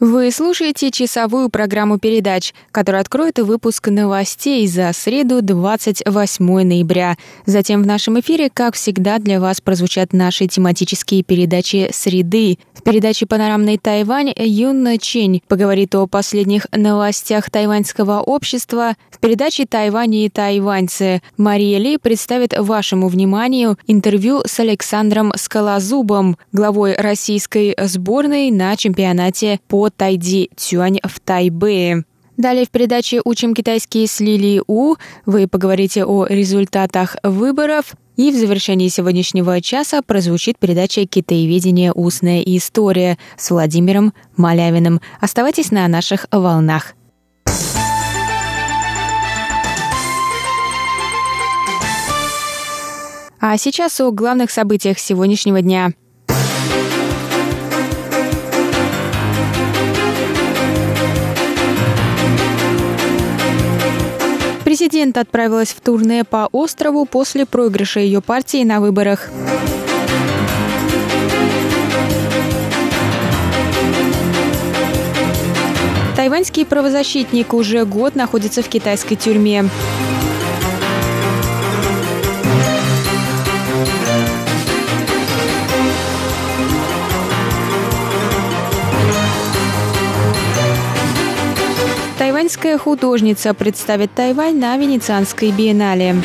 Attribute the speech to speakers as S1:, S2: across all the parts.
S1: Вы слушаете часовую программу передач, которая откроет выпуск новостей за среду 28 ноября. Затем в нашем эфире, как всегда, для вас прозвучат наши тематические передачи «Среды». В передаче «Панорамный Тайвань» Юнна Чень поговорит о последних новостях тайваньского общества. В передаче «Тайвань и тайваньцы» Мария Ли представит вашему вниманию интервью с Александром Скалозубом, главой российской сборной на чемпионате по Тайди Цюань в Тайбэе. Далее в передаче «Учим китайский с Лили У» вы поговорите о результатах выборов, и в завершении сегодняшнего часа прозвучит передача «Китаеведение. Устная история» с Владимиром Малявиным. Оставайтесь на наших волнах. А сейчас о главных событиях сегодняшнего дня – Президент отправилась в турне по острову после проигрыша ее партии на выборах. Тайваньский правозащитник уже год находится в китайской тюрьме. Тайваньская художница представит Тайвань на Венецианской биеннале.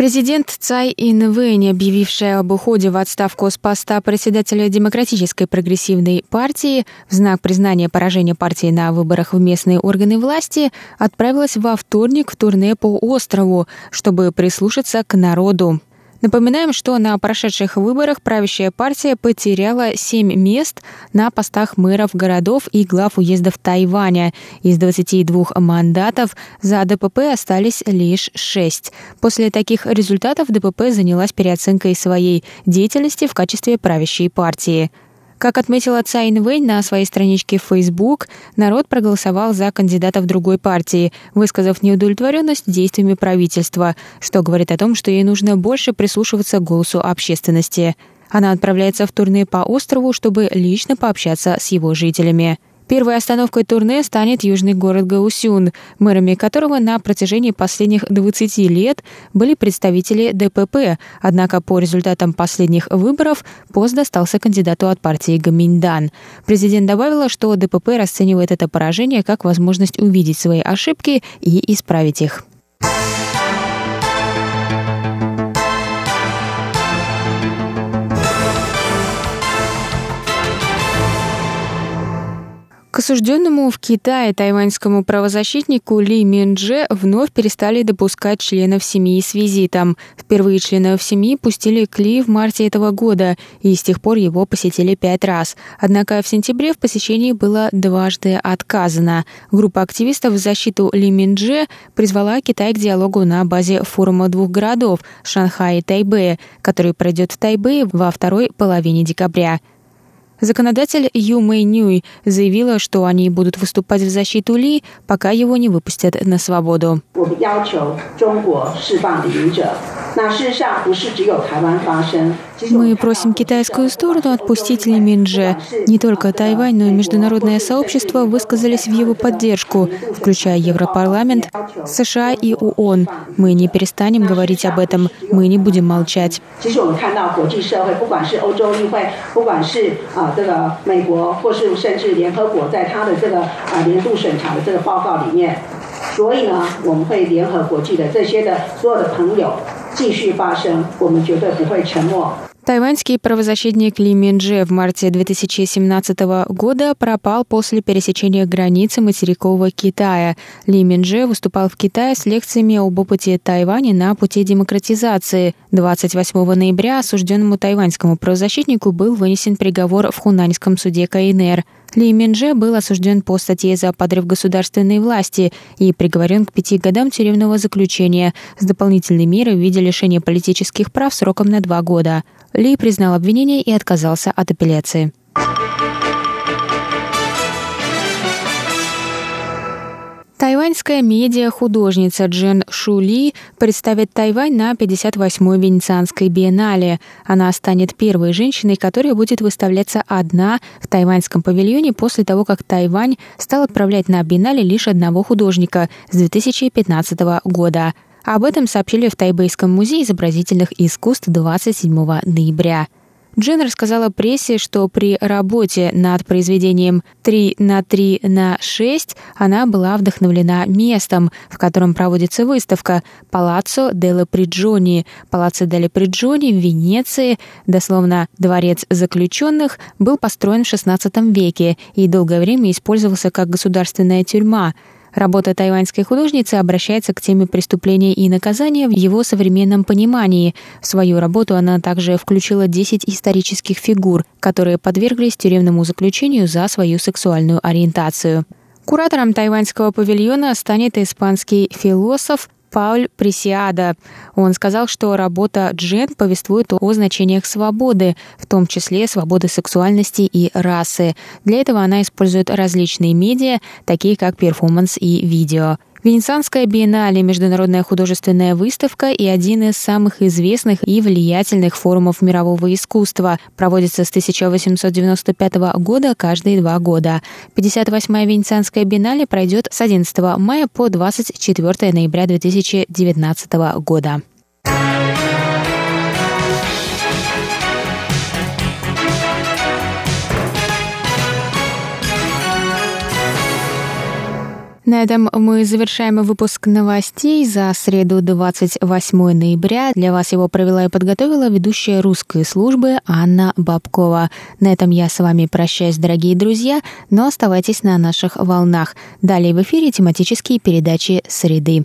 S1: Президент Цай Инвэнь, объявившая об уходе в отставку с поста председателя Демократической прогрессивной партии в знак признания поражения партии на выборах в местные органы власти, отправилась во вторник в турне по острову, чтобы прислушаться к народу. Напоминаем, что на прошедших выборах правящая партия потеряла 7 мест на постах мэров городов и глав уездов Тайваня. Из 22 мандатов за ДПП остались лишь 6. После таких результатов ДПП занялась переоценкой своей деятельности в качестве правящей партии. Как отметила Цайн Вэнь на своей страничке в Facebook, народ проголосовал за кандидатов другой партии, высказав неудовлетворенность действиями правительства, что говорит о том, что ей нужно больше прислушиваться к голосу общественности. Она отправляется в турне по острову, чтобы лично пообщаться с его жителями. Первой остановкой турне станет южный город Гаусюн, мэрами которого на протяжении последних 20 лет были представители ДПП, однако по результатам последних выборов пост достался кандидату от партии Гаминьдан. Президент добавила, что ДПП расценивает это поражение как возможность увидеть свои ошибки и исправить их. Осужденному в Китае тайваньскому правозащитнику Ли Миндже вновь перестали допускать членов семьи с визитом. Впервые членов семьи пустили к Ли в марте этого года, и с тех пор его посетили пять раз. Однако в сентябре в посещении было дважды отказано. Группа активистов в защиту Ли Миндже призвала Китай к диалогу на базе форума двух городов – Шанхай и Тайбэя, который пройдет в Тайбэе во второй половине декабря. Законодатель Ю Мэй Нюй заявила, что они будут выступать в защиту Ли, пока его не выпустят на свободу. Мы просим китайскую сторону отпустить Ли Минже. Не только Тайвань, но и международное сообщество высказались в его поддержку, включая Европарламент, США и ООН. Мы не перестанем говорить об этом, мы не будем молчать. 这个美国或是甚至联合国在他的这个啊年度审查的这个报告里面，所以呢，我们会联合国际的这些的所有的朋友 Тайваньский правозащитник Ли Минджи в марте 2017 года пропал после пересечения границы материкового Китая. Ли Минджи выступал в Китае с лекциями об опыте Тайваня на пути демократизации. 28 ноября осужденному тайваньскому правозащитнику был вынесен приговор в хунаньском суде КНР. Ли Минже был осужден по статье за подрыв государственной власти и приговорен к пяти годам тюремного заключения с дополнительной мерой в виде лишения политических прав сроком на два года. Ли признал обвинение и отказался от апелляции. Тайваньская медиа-художница Джен Шули представит Тайвань на 58-й Венецианской биеннале. Она станет первой женщиной, которая будет выставляться одна в тайваньском павильоне после того, как Тайвань стал отправлять на биеннале лишь одного художника с 2015 года. Об этом сообщили в Тайбэйском музее изобразительных искусств 27 ноября. Джен рассказала прессе, что при работе над произведением «3 на 3 на 6» она была вдохновлена местом, в котором проводится выставка «Палаццо делла Приджони». Палаццо делла Приджони в Венеции, дословно «Дворец заключенных», был построен в XVI веке и долгое время использовался как государственная тюрьма – Работа тайваньской художницы обращается к теме преступления и наказания в его современном понимании. В свою работу она также включила 10 исторических фигур, которые подверглись тюремному заключению за свою сексуальную ориентацию. Куратором тайваньского павильона станет испанский философ Пауль Пресиада. Он сказал, что работа Джен повествует о значениях свободы, в том числе свободы сексуальности и расы. Для этого она использует различные медиа, такие как перформанс и видео. Венецианская биеннале – международная художественная выставка и один из самых известных и влиятельных форумов мирового искусства. Проводится с 1895 года каждые два года. 58-я Венецианская биеннале пройдет с 11 мая по 24 ноября 2019 года. На этом мы завершаем выпуск новостей за среду 28 ноября. Для вас его провела и подготовила ведущая русской службы Анна Бабкова. На этом я с вами прощаюсь, дорогие друзья, но оставайтесь на наших волнах. Далее в эфире тематические передачи «Среды».